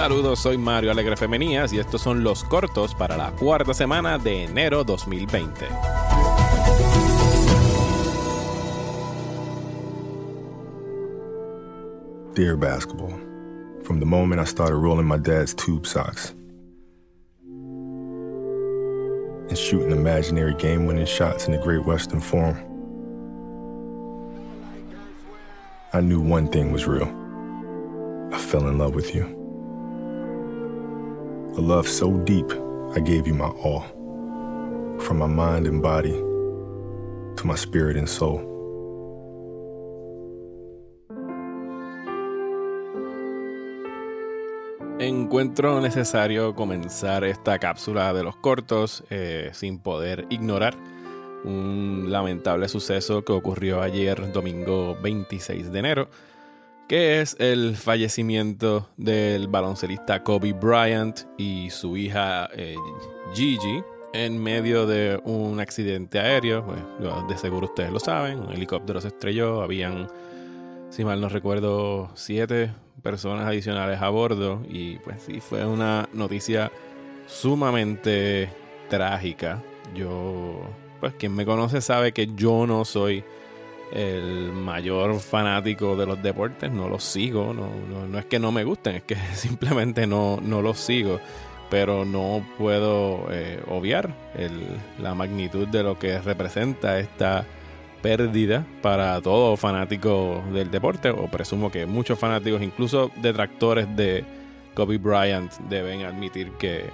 Saludos, soy Mario Alegre Femenías y estos son los cortos para la cuarta semana de enero 2020. Dear basketball, from the moment I started rolling my dad's tube socks and shooting imaginary game winning shots in the Great Western Forum, I knew one thing was real. I fell in love with you. A love so deep, I gave you my all. From my mind and body to my spirit and soul. Encuentro necesario comenzar esta cápsula de los cortos eh, sin poder ignorar un lamentable suceso que ocurrió ayer, domingo 26 de enero, que es el fallecimiento del baloncelista Kobe Bryant y su hija eh, Gigi en medio de un accidente aéreo. Pues, de seguro ustedes lo saben, un helicóptero se estrelló, habían, si mal no recuerdo, siete personas adicionales a bordo y pues sí, fue una noticia sumamente trágica. Yo, pues quien me conoce sabe que yo no soy el mayor fanático de los deportes, no los sigo, no, no, es que no me gusten, es que simplemente no, no los sigo, pero no puedo eh, obviar el, la magnitud de lo que representa esta pérdida para todo fanático del deporte, o presumo que muchos fanáticos, incluso detractores de Kobe Bryant, deben admitir que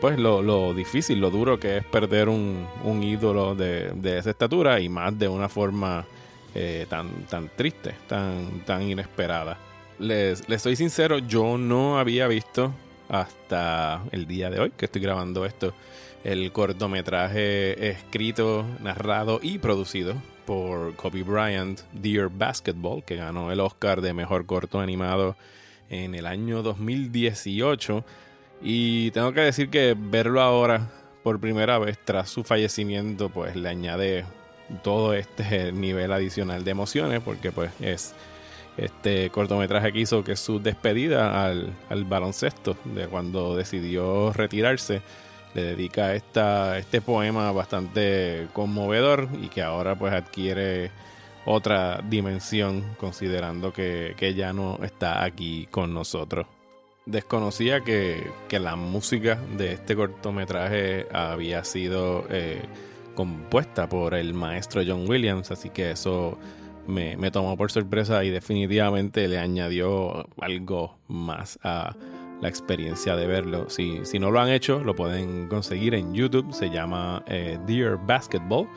pues lo, difícil, lo duro que es perder un, ídolo de, esa estatura y más de una forma eh, tan, tan triste, tan, tan inesperada. Les, les soy sincero, yo no había visto hasta el día de hoy que estoy grabando esto el cortometraje escrito, narrado y producido por Kobe Bryant, Dear Basketball, que ganó el Oscar de Mejor Corto Animado en el año 2018. Y tengo que decir que verlo ahora por primera vez tras su fallecimiento, pues le añade todo este nivel adicional de emociones, porque pues es este cortometraje que hizo que su despedida al, al baloncesto, de cuando decidió retirarse le dedica esta, este poema bastante conmovedor y que ahora pues adquiere otra dimensión considerando que, que ya no está aquí con nosotros. Desconocía que, que, la música de este cortometraje había sido eh, compuesta por el maestro John Williams, así que eso me, me tomó por sorpresa y definitivamente le añadió algo más a, la experiencia de verlo. Si, si no lo han hecho, lo pueden conseguir en YouTube. Se llama eh, Dear Basketball.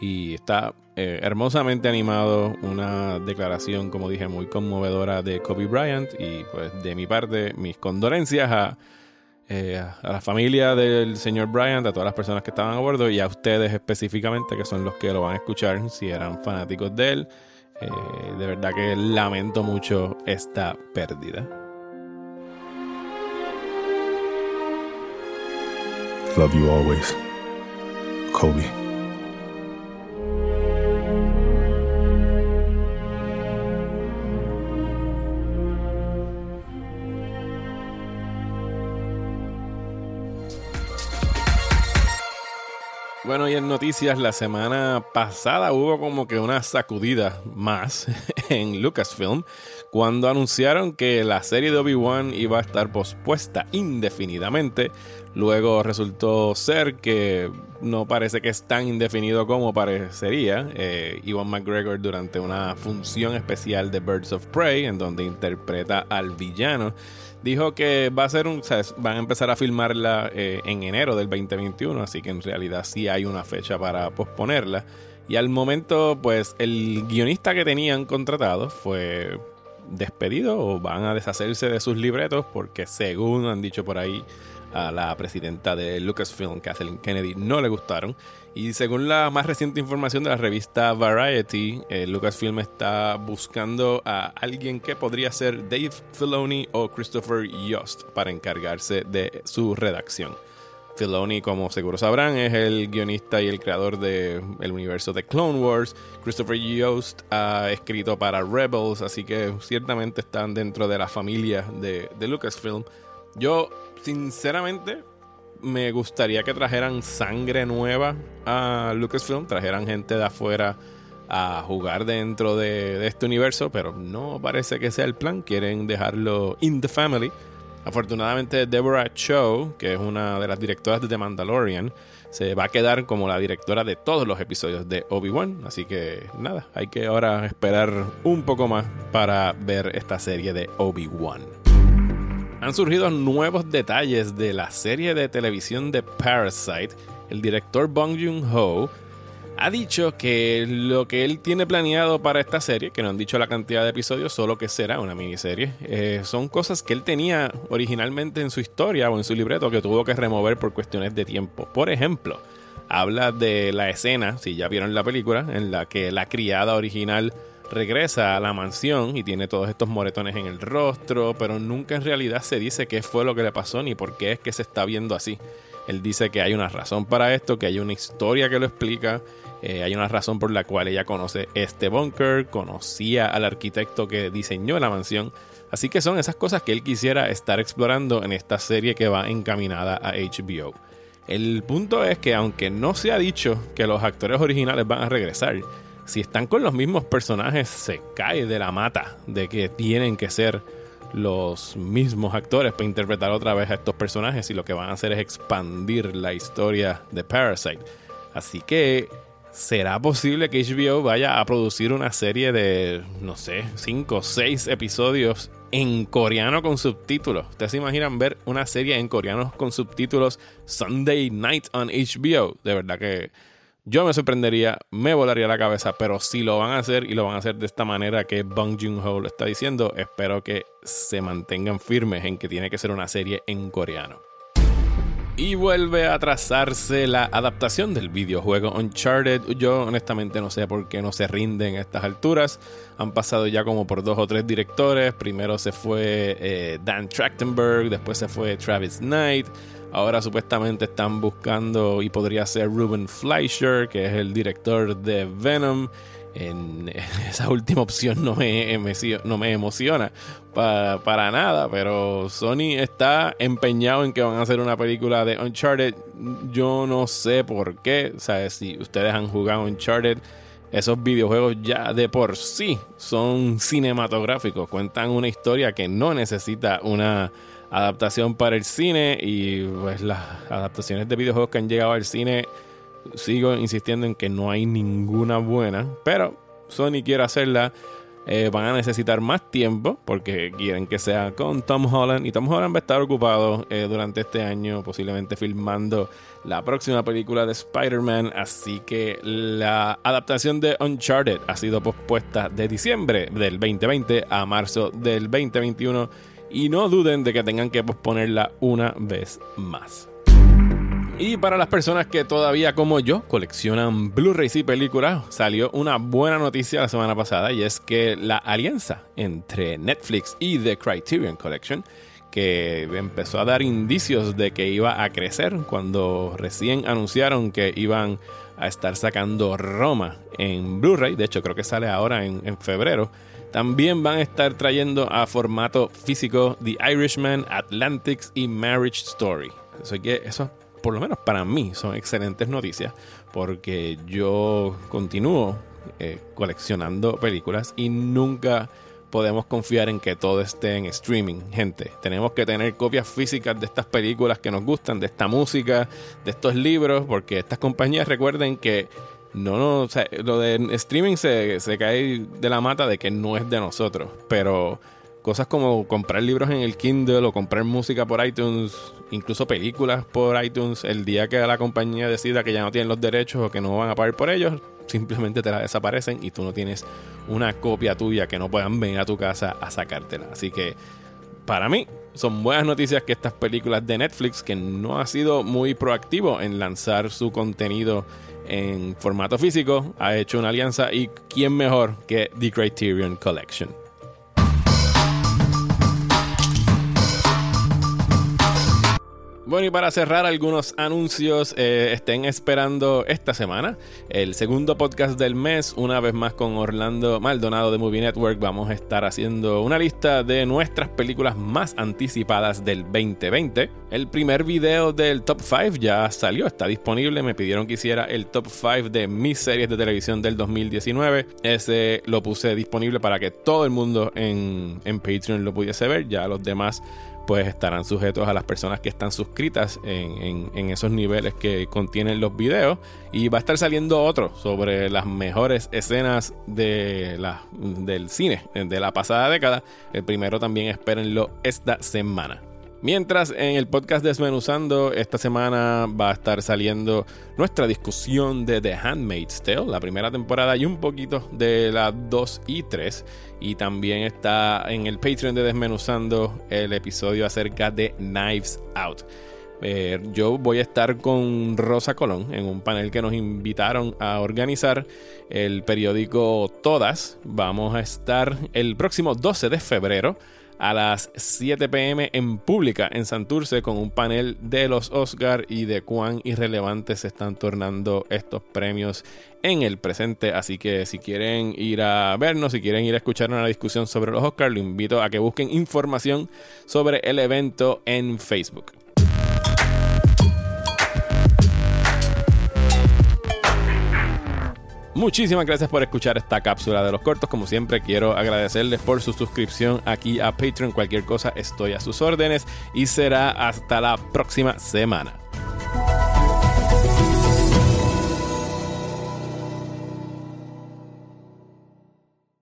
Y está eh, hermosamente animado. Una declaración, como dije, muy conmovedora de Kobe Bryant. Y pues de mi parte, mis condolencias a, eh, a la familia del señor Bryant, a todas las personas que estaban a bordo y a ustedes específicamente, que son los que lo van a escuchar si eran fanáticos de él. de verdad que lamento mucho esta pérdida. Love you always. Kobe. Bueno, y en noticias, la semana pasada hubo como que una sacudida más en Lucasfilm cuando anunciaron que la serie de Obi-Wan iba a estar pospuesta indefinidamente Luego resultó ser que no parece que es tan indefinido como parecería. Eh, Iwan McGregor durante una función especial de Birds of Prey, en donde interpreta al villano, dijo que va a ser un, van a empezar a filmarla eh, en enero del 2021, así que en realidad sí hay una fecha para posponerla. Y al momento, pues el guionista que tenían contratado fue despedido o van a deshacerse de sus libretos porque según han dicho por ahí a la presidenta de Lucasfilm, Kathleen Kennedy, no le gustaron. Y según la más reciente información de la revista Variety, eh, Lucasfilm está buscando a alguien que podría ser Dave Filoni o Christopher Yost para encargarse de su redacción. Filoni, como seguro sabrán, es el guionista y el creador del el universo de Clone Wars. Christopher Yost ha escrito para Rebels, así que ciertamente están dentro de la familia de, de Lucasfilm. Yo, sinceramente, me gustaría que trajeran sangre nueva a Lucasfilm, trajeran gente de afuera a jugar dentro de, este universo, pero no parece que sea el plan. Quieren dejarlo in the family. Afortunadamente, Deborah Cho, que es una de las directoras de The Mandalorian, se va a quedar como la directora de todos los episodios de Obi-Wan. Así que nada, hay que ahora esperar un poco más para ver esta serie de Obi-Wan. Han surgido nuevos detalles de la serie de televisión de Parasite. El director Bong Joon-ho ha dicho que lo que él tiene planeado para esta serie, que no han dicho la cantidad de episodios, solo que será una miniserie, eh, son cosas que él tenía originalmente en su historia o en su libreto que tuvo que remover por cuestiones de tiempo. Por ejemplo, habla de la escena, si ya vieron la película, en la que la criada original regresa a la mansión y tiene todos estos moretones en el rostro, pero nunca en realidad se dice qué fue lo que le pasó ni por qué es que se está viendo así. Él dice que hay una razón para esto, que hay una historia que lo explica eh, hay una razón por la cual ella conoce este bunker, conocía al arquitecto que diseñó la mansión. Así que son esas cosas que él quisiera estar explorando en esta serie que va encaminada a HBO. El punto es que aunque no se ha dicho que los actores originales van a regresar, si están con los mismos personajes se cae de la mata de que tienen que ser los mismos actores para interpretar otra vez a estos personajes y lo que van a hacer es expandir la historia de Parasite. Así que ¿Será posible que HBO vaya a producir una serie de, no sé, 5 o 6 episodios en coreano con subtítulos? ¿Ustedes se imaginan ver una serie en coreano con subtítulos Sunday Night on HBO? De verdad que yo me sorprendería, me volaría la cabeza, pero si lo van a hacer y lo van a hacer de esta manera que Bong Joon-ho lo está diciendo, espero que se mantengan firmes en que tiene que ser una serie en coreano. Y vuelve a trazarse la adaptación del videojuego Uncharted. Yo honestamente no sé por qué no se rinden a estas alturas. Han pasado ya como por dos o tres directores. Primero se fue eh, Dan Trachtenberg, después se fue Travis Knight. Ahora supuestamente están buscando y podría ser Ruben Fleischer, que es el director de Venom en esa última opción no me, no me emociona para nada, pero Sony está empeñado en que van a hacer una película de Uncharted. Yo no sé por qué, o sea, si ustedes han jugado Uncharted, esos videojuegos ya de por sí son cinematográficos, cuentan una historia que no necesita una adaptación para el cine y pues las adaptaciones de videojuegos que han llegado al cine sigo insistiendo en que no hay ninguna buena, pero Sony quiere hacerla. Eh, van a necesitar más tiempo porque quieren que sea con Tom Holland y Tom Holland va a estar ocupado eh, durante este año posiblemente filmando la próxima película de Spider-Man así que la adaptación de Uncharted ha sido pospuesta de diciembre del 2020 a marzo del 2021 y no duden de que tengan que posponerla una vez más. Y para las personas que todavía como yo coleccionan Blu-rays y películas, salió una buena noticia la semana pasada y es que la alianza entre Netflix y The Criterion Collection, que empezó a dar indicios de que iba a crecer cuando recién anunciaron que iban a estar sacando Roma en Blu-ray, de hecho creo que sale ahora en, febrero, también van a estar trayendo a formato físico The Irishman, Atlantics y Marriage Story. Así que eso por lo menos para mí, son excelentes noticias porque yo continúo eh, coleccionando películas y nunca podemos confiar en que todo esté en streaming, gente. Tenemos que tener copias físicas de estas películas que nos gustan, de esta música, de estos libros, porque estas compañías recuerden que no, no, lo de streaming se, se cae de la mata de que no es de nosotros, pero cosas como comprar libros en el Kindle o comprar música por iTunes, incluso películas por iTunes, el día que la compañía decida que ya no tienen los derechos o que no van a pagar por ellos, simplemente te la desaparecen y tú no tienes una copia tuya que no puedan venir a tu casa a sacártela. Así que para mí son buenas noticias que estas películas de Netflix, que no ha sido muy proactivo en lanzar su contenido en formato físico, ha hecho una alianza y quién mejor que The Criterion Collection. Bueno, y para cerrar algunos anuncios, eh, estén esperando esta semana el segundo podcast del mes, una vez más con Orlando Maldonado de Movie Network. Vamos a estar haciendo una lista de nuestras películas más anticipadas del 2020. El primer video del Top 5 ya salió, está disponible. Me pidieron que hiciera el Top 5 de mis series de televisión del 2019. Ese lo puse disponible para que todo el mundo en, en Patreon lo pudiese ver. Ya los demás pues estarán sujetos a las personas que están suscritas en, esos niveles que contienen los videos. Y va a estar saliendo otro sobre las mejores escenas de del cine de la pasada década. El primero también espérenlo esta semana. Mientras en el podcast Desmenuzando, esta semana va a estar saliendo nuestra discusión de The Handmaid's Tale, la primera temporada y un poquito de la 2 y 3. Y también está en el Patreon de Desmenuzando el episodio acerca de Knives Out. Eh, yo voy a estar con Rosa Colón en un panel que nos invitaron a organizar el periódico Todas. Vamos a estar el próximo 12 de febrero a las 7 pm en pública en Santurce con un panel de los Oscar y de cuán irrelevantes se están tornando estos premios en el presente. Así que si quieren ir a vernos, si quieren ir a escuchar una discusión sobre los Oscars, lo invito a que busquen información sobre el evento en Facebook. Muchísimas gracias por escuchar esta cápsula de los cortos. Como siempre, quiero agradecerles por su suscripción aquí a Patreon. Cualquier cosa, estoy a sus órdenes y será hasta la próxima semana.